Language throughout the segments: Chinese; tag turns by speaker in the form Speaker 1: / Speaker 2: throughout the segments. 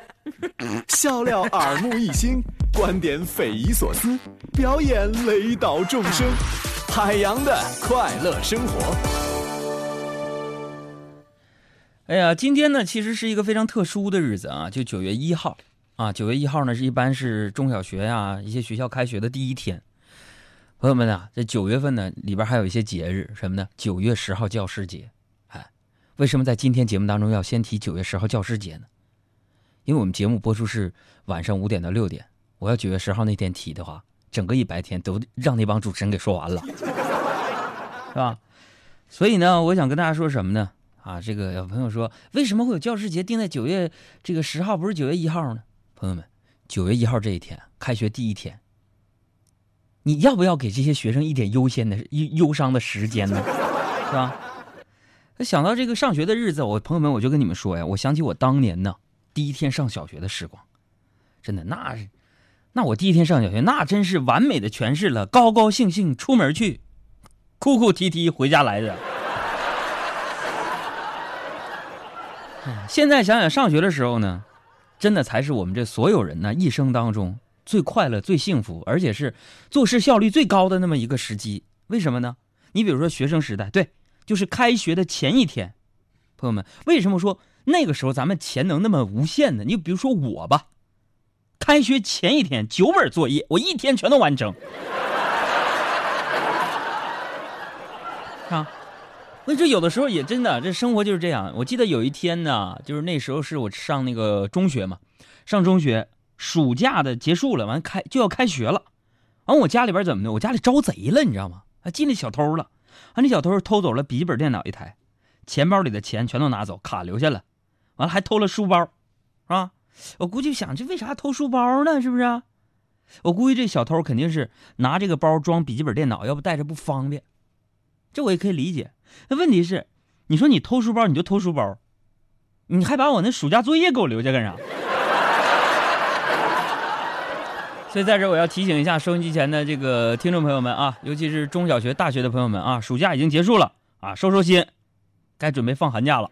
Speaker 1: 笑料耳目一新，观点匪夷所思，表演雷倒众生，海洋的快乐生活。
Speaker 2: 哎呀，今天呢，其实是一个非常特殊的日子啊，就九月一号啊。九月一号呢，是一般是中小学呀一些学校开学的第一天。朋友们啊，这九月份呢，里边还有一些节日，什么呢？九月十号教师节。哎，为什么在今天节目当中要先提九月十号教师节呢？因为我们节目播出是晚上五点到六点，我要九月十号那天提的话，整个一白天都让那帮主持人给说完了，是吧？所以呢，我想跟大家说什么呢？啊，这个有朋友说，为什么会有教师节定在九月这个十号，不是九月一号呢？朋友们，九月一号这一天，开学第一天，你要不要给这些学生一点优先的忧忧伤的时间呢？是吧？想到这个上学的日子，我朋友们，我就跟你们说呀，我想起我当年呢。第一天上小学的时光，真的那是，那我第一天上小学，那真是完美的诠释了高高兴兴出门去，哭哭啼啼回家来的。现在想想上学的时候呢，真的才是我们这所有人呢一生当中最快乐、最幸福，而且是做事效率最高的那么一个时机。为什么呢？你比如说学生时代，对，就是开学的前一天，朋友们，为什么说？那个时候咱们钱能那么无限的？你比如说我吧，开学前一天九本作业，我一天全都完成。啊，我这有的时候也真的，这生活就是这样。我记得有一天呢，就是那时候是我上那个中学嘛，上中学，暑假的结束了，完开就要开学了。完我家里边怎么的？我家里招贼了，你知道吗？还进来小偷了，啊，那小偷偷走了笔记本电脑一台，钱包里的钱全都拿走，卡留下了。完了还偷了书包，是吧？我估计想，这为啥偷书包呢？是不是？我估计这小偷肯定是拿这个包装笔记本电脑，要不带着不方便。这我也可以理解。那问题是，你说你偷书包，你就偷书包，你还把我那暑假作业给我留下干啥？所以在这我要提醒一下收音机前的这个听众朋友们啊，尤其是中小学、大学的朋友们啊，暑假已经结束了啊，收收心，该准备放寒假了。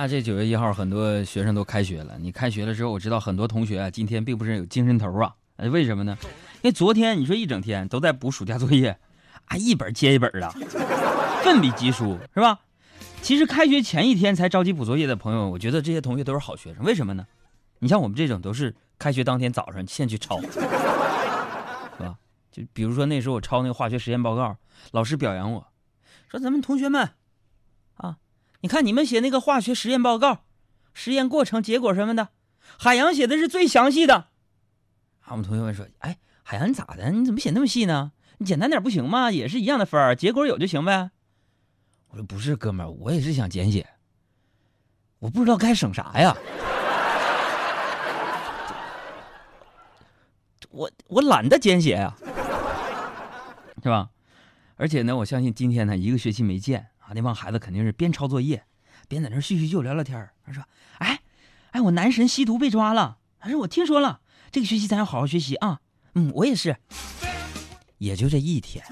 Speaker 2: 那这九月一号，很多学生都开学了。你开学了之后，我知道很多同学啊，今天并不是有精神头啊。为什么呢？因为昨天你说一整天都在补暑假作业，啊，一本接一本的，奋笔疾书，是吧？其实开学前一天才着急补作业的朋友，我觉得这些同学都是好学生。为什么呢？你像我们这种都是开学当天早上先去抄，是吧？就比如说那时候我抄那个化学实验报告，老师表扬我，说咱们同学们。啊你看，你们写那个化学实验报告，实验过程、结果什么的，海洋写的是最详细的。啊，我们同学们说：“哎，海洋你咋的？你怎么写那么细呢？你简单点不行吗？也是一样的分儿，结果有就行呗。”我说：“不是，哥们儿，我也是想简写，我不知道该省啥呀。我我懒得简写呀，是吧？而且呢，我相信今天呢，一个学期没见。”啊，那帮孩子肯定是边抄作业，边在那叙叙旧、聊聊天他说：“哎，哎，我男神吸毒被抓了。他说我听说了，这个学期咱要好好学习啊。嗯，我也是。也就这一天。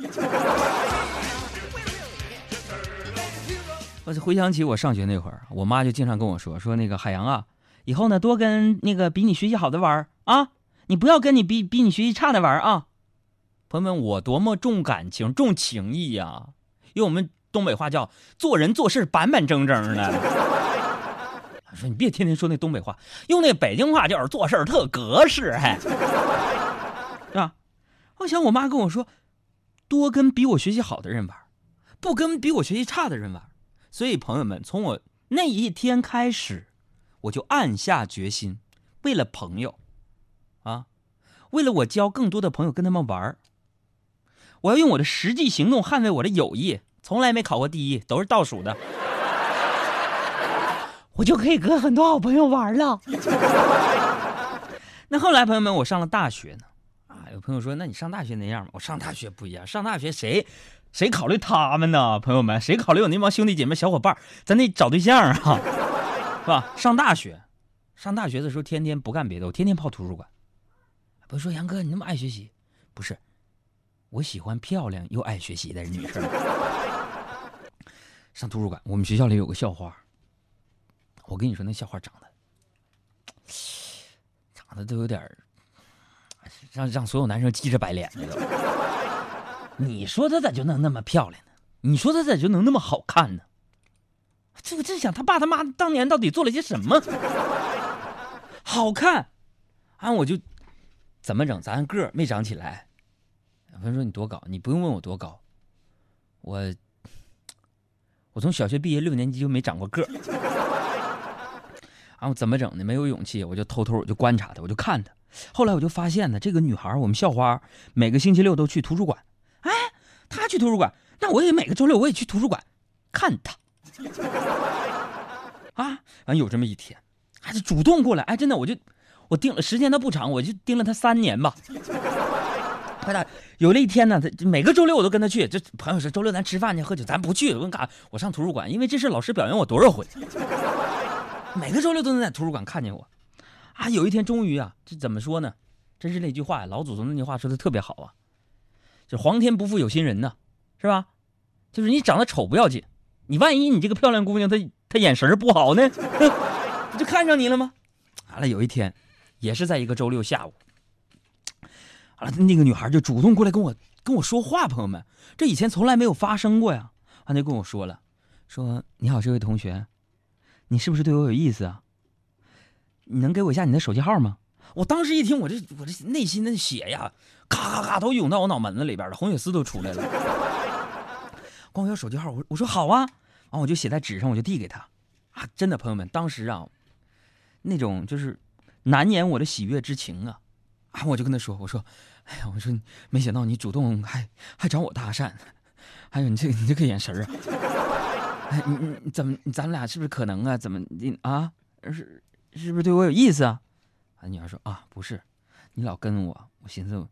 Speaker 2: 我就回想起我上学那会儿，我妈就经常跟我说：说那个海洋啊，以后呢多跟那个比你学习好的玩啊，你不要跟你比比你学习差的玩啊。朋友们，我多么重感情、重情义呀！因为我们。东北话叫做人做事板板正正的。说你别天天说那东北话，用那北京话就是做事特格式，还是吧？我想我妈跟我说，多跟比我学习好的人玩，不跟比我学习差的人玩。所以朋友们，从我那一天开始，我就暗下决心，为了朋友，啊，为了我交更多的朋友，跟他们玩我要用我的实际行动捍卫我的友谊。从来没考过第一，都是倒数的，我就可以跟很多好朋友玩了。那后来，朋友们，我上了大学呢。啊，有朋友说，那你上大学那样吗？我上大学不一样，上大学谁谁考虑他们呢？朋友们，谁考虑我那帮兄弟姐妹小伙伴？咱得找对象啊。是吧？上大学，上大学的时候天天不干别的，我天天泡图书馆。不是说杨哥你那么爱学习，不是，我喜欢漂亮又爱学习的女生。上图书馆，我们学校里有个校花，我跟你说那校花长得，长得都有点让让所有男生急着白脸的都。你说她咋就能那么漂亮呢？你说她咋就能那么好看呢？这我正想他爸他妈当年到底做了些什么？好看，啊，我就怎么整？咱个儿没长起来。朋友说你多高？你不用问我多高，我我从小学毕业六年级就没长过个儿。啊，我怎么整呢？没有勇气，我就偷偷我就观察她，我就看她。后来我就发现呢，这个女孩我们校花每个星期六都去图书馆。哎，她去图书馆，那我也每个周六我也去图书馆看她。啊，完有这么一天，还是主动过来。哎，真的，我就我盯了时间，都不长，我就盯了她三年吧。快点，有了一天呢，他每个周六我都跟他去。这朋友说周六咱吃饭去喝酒，咱不去。我干啥？我上图书馆，因为这是老师表扬我多少回。每个周六都能在图书馆看见我。啊，有一天终于啊，这怎么说呢？真是那句话，老祖宗那句话说的特别好啊，就皇天不负有心人呐，是吧？就是你长得丑不要紧。你万一你这个漂亮姑娘她她眼神不好呢，不就看上你了吗？完了有一天，也是在一个周六下午，完了那个女孩就主动过来跟我跟我说话，朋友们，这以前从来没有发生过呀。她就跟我说了，说你好，这位同学，你是不是对我有意思啊？你能给我一下你的手机号吗？我当时一听，我这我这内心的血呀，咔咔咔都涌到我脑门子里边了，红血丝都出来了。管我要手机号，我我说好啊，完我就写在纸上，我就递给他，啊，真的朋友们，当时啊，那种就是难掩我的喜悦之情啊，啊，我就跟他说，我说，哎呀，我说没想到你主动还还找我搭讪，还有你这你这个眼神啊，哎，你你怎么咱们俩是不是可能啊？怎么你啊？是是不是对我有意思啊？啊，女孩说啊，不是，你老跟我，我寻思。我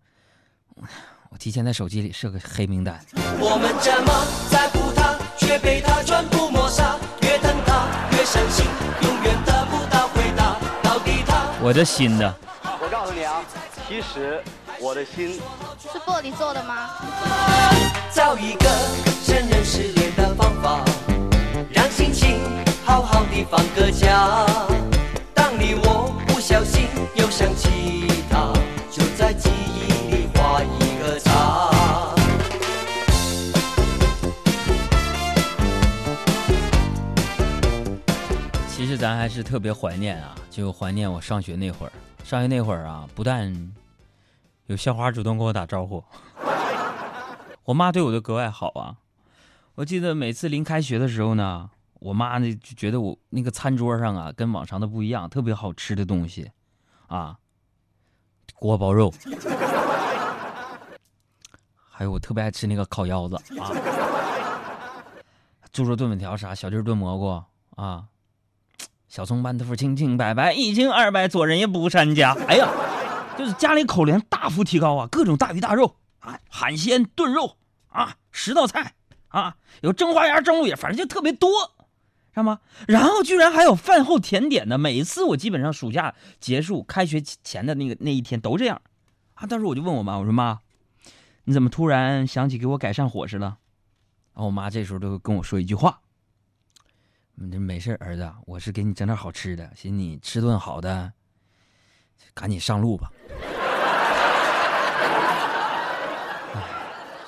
Speaker 2: 我提前在手机里设个黑名单。我们这么在乎他，却被他全部抹杀。越疼他越伤心，永远得不到回答。到底他……我的心呢？
Speaker 3: 其实我的心
Speaker 4: 是玻璃做的吗？
Speaker 5: 找一个承认失恋的方法，让心情好好的放个假。当你我不小心又想起他，就在记忆里画一个叉。
Speaker 2: 其实咱还是特别怀念啊，就怀念我上学那会儿。上学那会儿啊，不但有校花主动跟我打招呼，我妈对我都格外好啊。我记得每次临开学的时候呢，我妈呢就觉得我那个餐桌上啊，跟往常的不一样，特别好吃的东西啊，锅包肉，还有我特别爱吃那个烤腰子啊，猪肉炖粉条啥，小鸡炖蘑菇啊。小葱拌豆腐清清白白，一清二白，做人也不掺假。哎呀，就是家里口粮大幅提高啊，各种大鱼大肉啊，海鲜炖肉啊，十道菜啊，有蒸花鸭、蒸鹿眼，反正就特别多，知道吗？然后居然还有饭后甜点呢。每次我基本上暑假结束、开学前的那个那一天都这样啊。当时我就问我妈，我说妈，你怎么突然想起给我改善伙食了？然后我妈这时候就跟我说一句话。你这没事，儿子，我是给你整点好吃的，寻你吃顿好的，赶紧上路吧。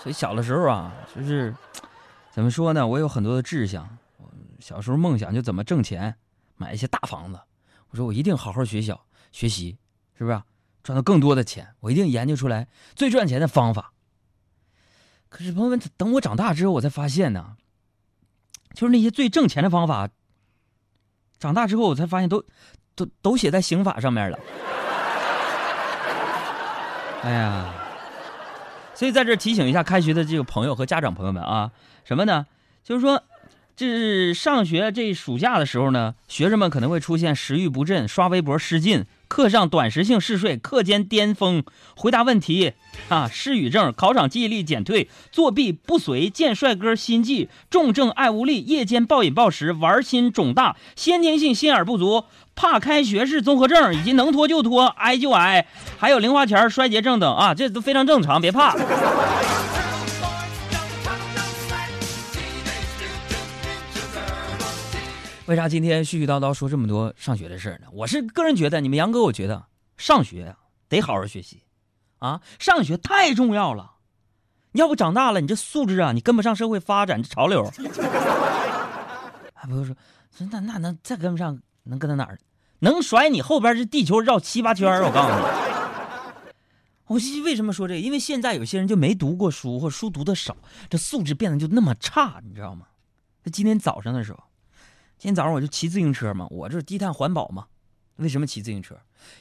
Speaker 2: 所以小的时候啊，就是怎么说呢？我有很多的志向，小时候梦想就怎么挣钱，买一些大房子。我说我一定好好学校学习，是不是？赚到更多的钱，我一定研究出来最赚钱的方法。可是朋友们，等我长大之后，我才发现呢。就是那些最挣钱的方法，长大之后我才发现，都都都写在刑法上面了。哎呀，所以在这提醒一下开学的这个朋友和家长朋友们啊，什么呢？就是说，这是上学这暑假的时候呢，学生们可能会出现食欲不振、刷微博失禁、课上短时性嗜睡，课间巅峰，回答问题啊，失语症，考场记忆力减退，作弊不随，见帅哥心悸，重症爱无力，夜间暴饮暴食，玩心肿大，先天性心眼不足，怕开学式综合症，以及能拖就拖，挨就挨，还有零花钱衰竭症等啊，这都非常正常，别怕。为啥今天絮絮叨叨说这么多上学的事儿呢？我是个人觉得，你们杨哥，我觉得上学呀得好好学习，啊，上学太重要了。要不长大了，你这素质啊，你跟不上社会发展这潮流。还 不是说，那那能再跟不上，能跟到哪儿？能甩你后边这地球绕七八圈我告诉你，我为什么说这个？因为现在有些人就没读过书，或书读的少，这素质变得就那么差，你知道吗？那今天早上的时候。今天早上我就骑自行车嘛，我这是低碳环保嘛。为什么骑自行车？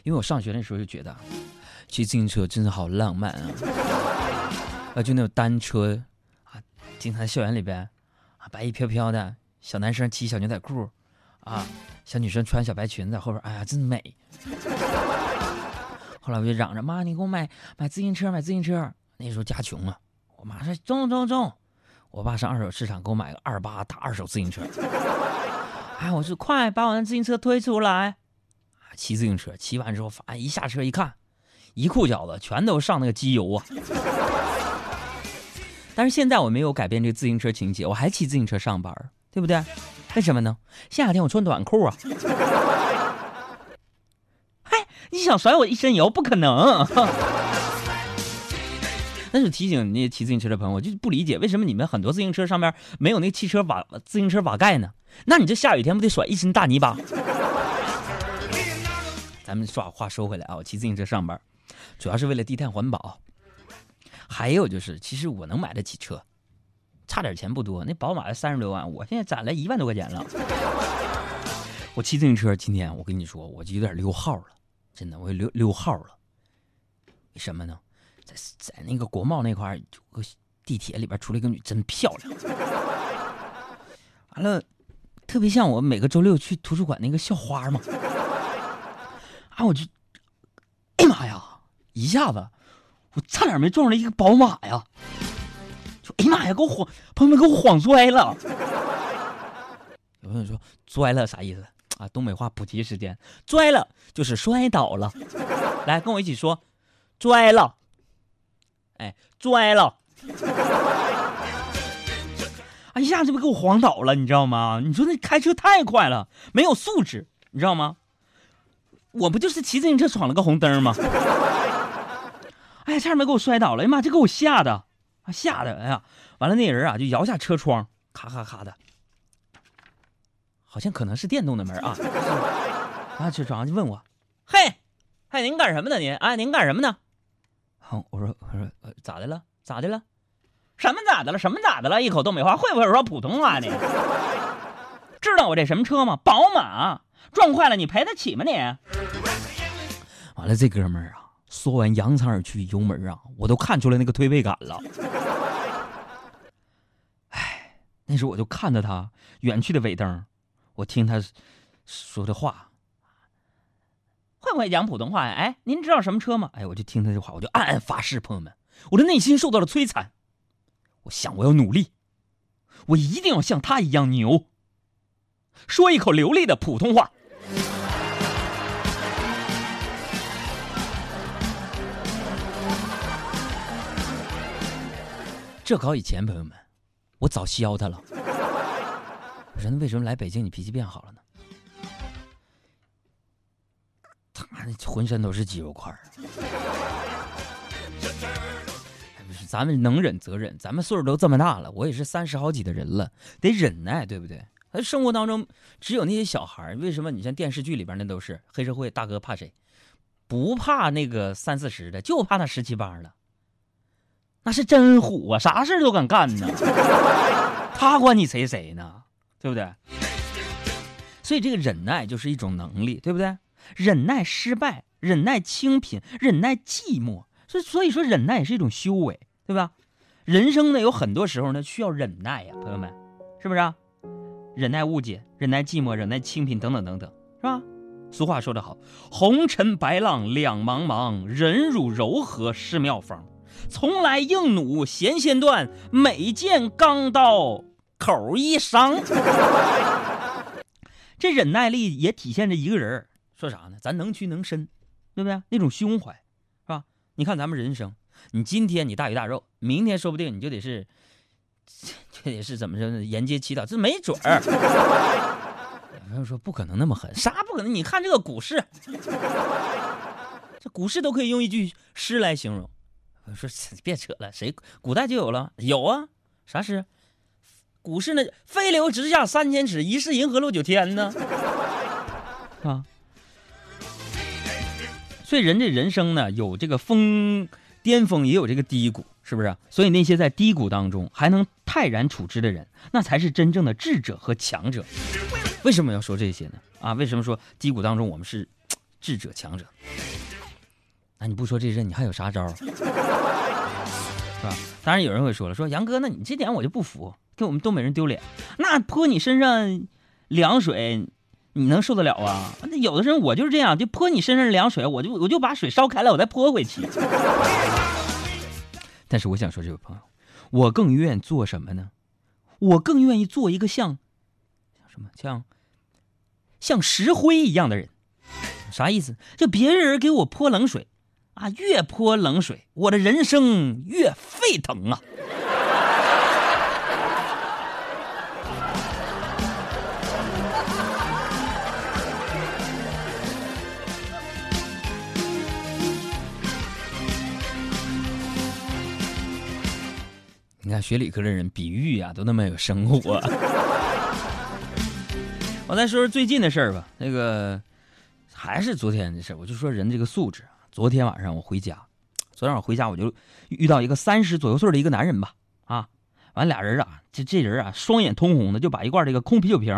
Speaker 2: 因为我上学那时候就觉得，骑自行车真的好浪漫啊！啊，就那种单车啊，经常校园里边啊，白衣飘飘的小男生骑小牛仔裤啊，小女生穿小白裙子后边，哎呀，真美。后来我就嚷着妈，你给我买买自行车，买自行车。那时候家穷啊，我妈说中中中。我爸上二手市场给我买个二八大二手自行车。哎，我说快把我那自行车推出来！骑自行车，骑完之后，反正一下车一看，一裤脚子全都上那个机油啊。但是现在我没有改变这自行车情节，我还骑自行车上班，对不对？为什么呢？夏天我穿短裤啊。嗨，你想甩我一身油？不可能！那是提醒那些骑自行车的朋友，我就不理解为什么你们很多自行车上面没有那汽车瓦自行车瓦盖呢？那你这下雨天不得甩一身大泥巴？咱们说话说回来啊，我骑自行车上班，主要是为了低碳环保。还有就是，其实我能买得起车，差点钱不多。那宝马三十多万，我现在攒了一万多块钱了。我骑自行车今天，我跟你说，我就有点溜号了，真的，我溜溜号了。为什么呢？在在那个国贸那块有个地铁里边出来一个女，真漂亮。完了，特别像我每个周六去图书馆那个校花嘛。啊，我就，哎 妈呀！一下子，我差点没撞上一个宝马呀！就哎妈呀，给我晃，朋友们给我晃摔了。有朋友说摔了啥意思啊？东北话普及时间，摔了就是摔倒了。来，跟我一起说，摔了。哎，摔了！哎，一下子给我晃倒了，你知道吗？你说那开车太快了，没有素质，你知道吗？我不就是骑自行车闯了个红灯吗？哎呀，差点没给我摔倒了！哎呀妈，这给我吓的，啊吓的！哎呀，完了那人啊就摇下车窗，咔咔咔的，好像可能是电动的门啊。啊，车窗就问我：“嘿，嘿，您干什么呢？您啊，您干什么呢？”好，我说我说呃咋的了？咋的了？什么咋的了？什么咋的了？一口东北话，会不会说普通话呢？知道我这什么车吗？宝马，撞坏了你赔得起吗你？完了，这哥们儿啊，说完扬长而去，油门啊，我都看出来那个推背感了。哎，那时候我就看着他远去的尾灯，我听他说的话。会不会讲普通话呀？哎，您知道什么车吗？哎，我就听他这话，我就暗暗发誓，朋友们，我的内心受到了摧残。我想，我要努力，我一定要像他一样牛，说一口流利的普通话。这搞以前，朋友们，我早削他了。我说，为什么来北京你脾气变好了呢？浑身都是肌肉块儿，不 是咱们能忍则忍，咱们岁数都这么大了，我也是三十好几的人了，得忍耐，对不对？他生活当中只有那些小孩为什么你像电视剧里边那都是黑社会大哥怕谁？不怕那个三四十的，就怕那十七八的，那是真虎啊，啥事都敢干呢。他管你谁谁呢？对不对？所以这个忍耐就是一种能力，对不对？忍耐失败，忍耐清贫，忍耐寂寞，所所以说忍耐也是一种修为，对吧？人生呢有很多时候呢需要忍耐呀，朋友们，是不是？啊忍耐误解，忍耐寂寞，忍耐清贫，等等等等，是吧？俗话说得好，红尘白浪两茫茫，忍辱柔和是妙方。从来硬弩弦先断，每见钢刀口一伤。这忍耐力也体现着一个人说啥呢？咱能屈能伸，对不对？那种胸怀，是吧？你看咱们人生，你今天你大鱼大肉，明天说不定你就得是，就得是怎么着呢？沿街乞讨，这没准儿。有朋友说不可能那么狠，啥不可能？你看这个股市，这股市都可以用一句诗来形容。我说 别扯了，谁古代就有了？有啊，啥诗？古诗那飞流直下三千尺，疑是银河落九天呢。啊，所以人这人生呢，有这个峰巅峰，也有这个低谷，是不是？所以那些在低谷当中还能泰然处之的人，那才是真正的智者和强者。为什么要说这些呢？啊，为什么说低谷当中我们是智者强者？那你不说这些，你还有啥招？是吧？当然有人会说了，说杨哥，那你这点我就不服。给我们东北人丢脸，那泼你身上凉水，你能受得了啊？那有的人我就是这样，就泼你身上凉水，我就我就把水烧开了，我再泼回去。但是我想说，这位朋友，我更愿意做什么呢？我更愿意做一个像像什么像像石灰一样的人。啥意思？就别人给我泼冷水啊，越泼冷水，我的人生越沸腾啊！学理科的人比喻呀，都那么有生活。我再说说最近的事儿吧。那个还是昨天的事儿我就说人这个素质。昨天晚上我回家，昨天晚上回家我就遇到一个三十左右岁的一个男人吧。啊，完俩人啊，这这人啊，双眼通红的，就把一罐这个空啤酒瓶，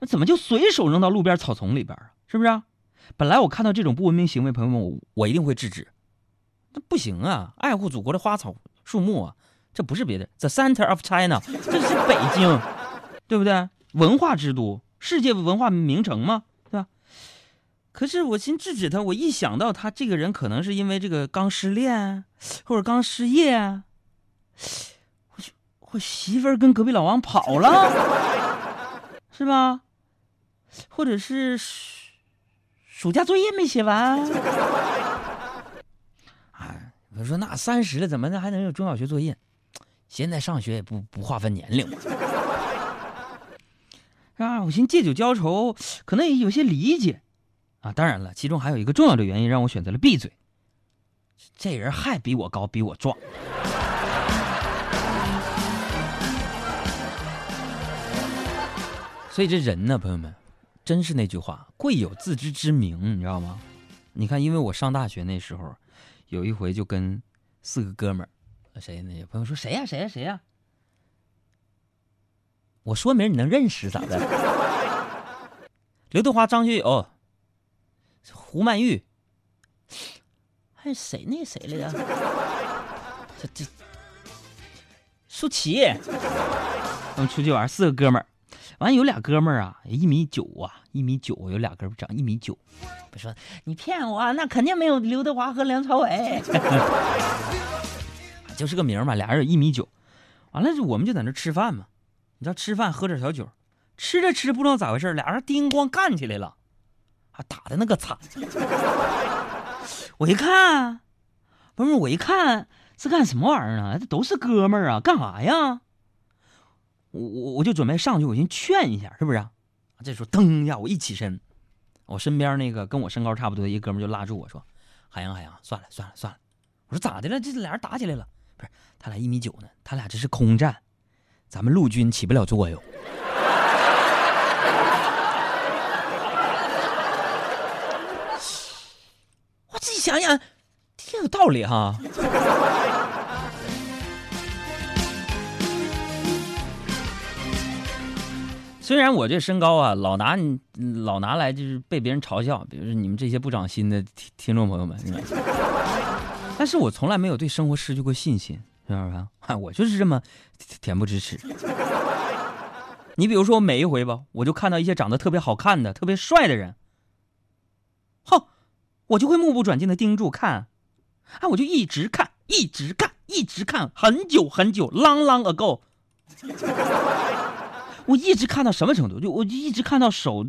Speaker 2: 那怎么就随手扔到路边草丛里边啊？是不是？啊本来我看到这种不文明行为，朋友们，我我一定会制止。那不行啊，爱护祖国的花草树木啊。这不是别的，The Center of China，这是北京，对不对？文化之都，世界文化名城嘛，对吧？可是我先制止他，我一想到他这个人可能是因为这个刚失恋，或者刚失业，我我媳妇儿跟隔壁老王跑了，是吧？或者是暑假作业没写完？哎，我说那三十了，怎么的还能有中小学作业？现在上学也不不划分年龄，啊，我寻借酒浇愁，可能也有些理解，啊，当然了，其中还有一个重要的原因让我选择了闭嘴。这人还比我高，比我壮，所以这人呢，朋友们，真是那句话，贵有自知之明，你知道吗？你看，因为我上大学那时候，有一回就跟四个哥们儿。谁呢？有朋友说谁呀？谁呀？谁呀？我说明你能认识咋的？刘德华、张学友、胡曼玉，还有谁？那谁来着？这这舒淇。我们出去玩，四个哥们儿，完有俩哥们儿啊，一米九啊，一米九，有俩哥们儿长一米九。我说你骗我，那肯定没有刘德华和梁朝伟。就是个名嘛，俩人有一米九，完了就我们就在那吃饭嘛，你知道吃饭喝点小酒，吃着吃着不知道咋回事，俩人叮咣干起来了，还打的那个惨。我一看，不是我一看是干什么玩意儿呢？这都是哥们儿啊，干啥呀？我我我就准备上去，我先劝一下，是不是？这时候噔一下，我一起身，我身边那个跟我身高差不多的一哥们就拉住我说：“海洋海洋，算了算了算了。”我说咋的了？这俩人打起来了。不是，他俩一米九呢，他俩这是空战，咱们陆军起不了作用。我自己想想，挺有道理哈。虽然我这身高啊，老拿老拿来就是被别人嘲笑，比如说你们这些不长心的听听众朋友们。但是我从来没有对生活失去过信心，知道吧？哈，我就是这么恬不知耻。你比如说，每一回吧，我就看到一些长得特别好看的、特别帅的人，哼，我就会目不转睛的盯住看，啊，我就一直看，一直看，一直看，很久很久，long long ago。我一直看到什么程度？就我就一直看到手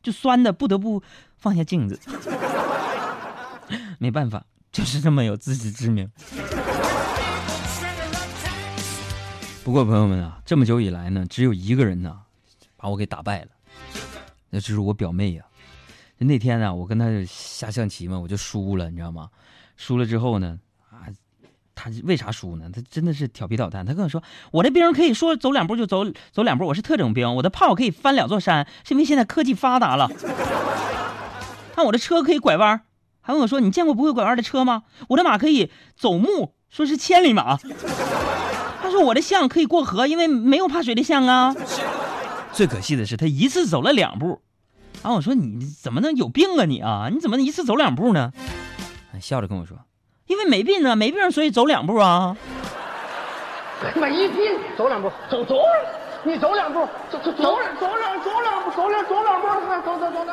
Speaker 2: 就酸的不得不放下镜子。没办法，就是这么有自知之明。不过朋友们啊，这么久以来呢，只有一个人呢，把我给打败了，那就是我表妹呀、那天呢，我跟她下象棋嘛，我就输了，你知道吗？输了之后呢，啊，她为啥输呢？她真的是调皮捣蛋。她跟我说，我这兵可以说走两步就走走两步，我是特种兵，我的炮可以翻两座山，是因为现在科技发达了。看我的车可以拐弯，还问我说，你见过不会拐弯的车吗？我的马可以走木，说是千里马。他说我的象可以过河，因为没有怕水的象啊。最可惜的是，他一次走了两步。然后我说你怎么能有病啊你啊？你怎么一次走两步呢？笑着跟我说，因为没病啊，没病所以走两步啊。
Speaker 6: 没病，走两步，走走，你走两步，走走走两走两走两步，走两走两步，走走走走。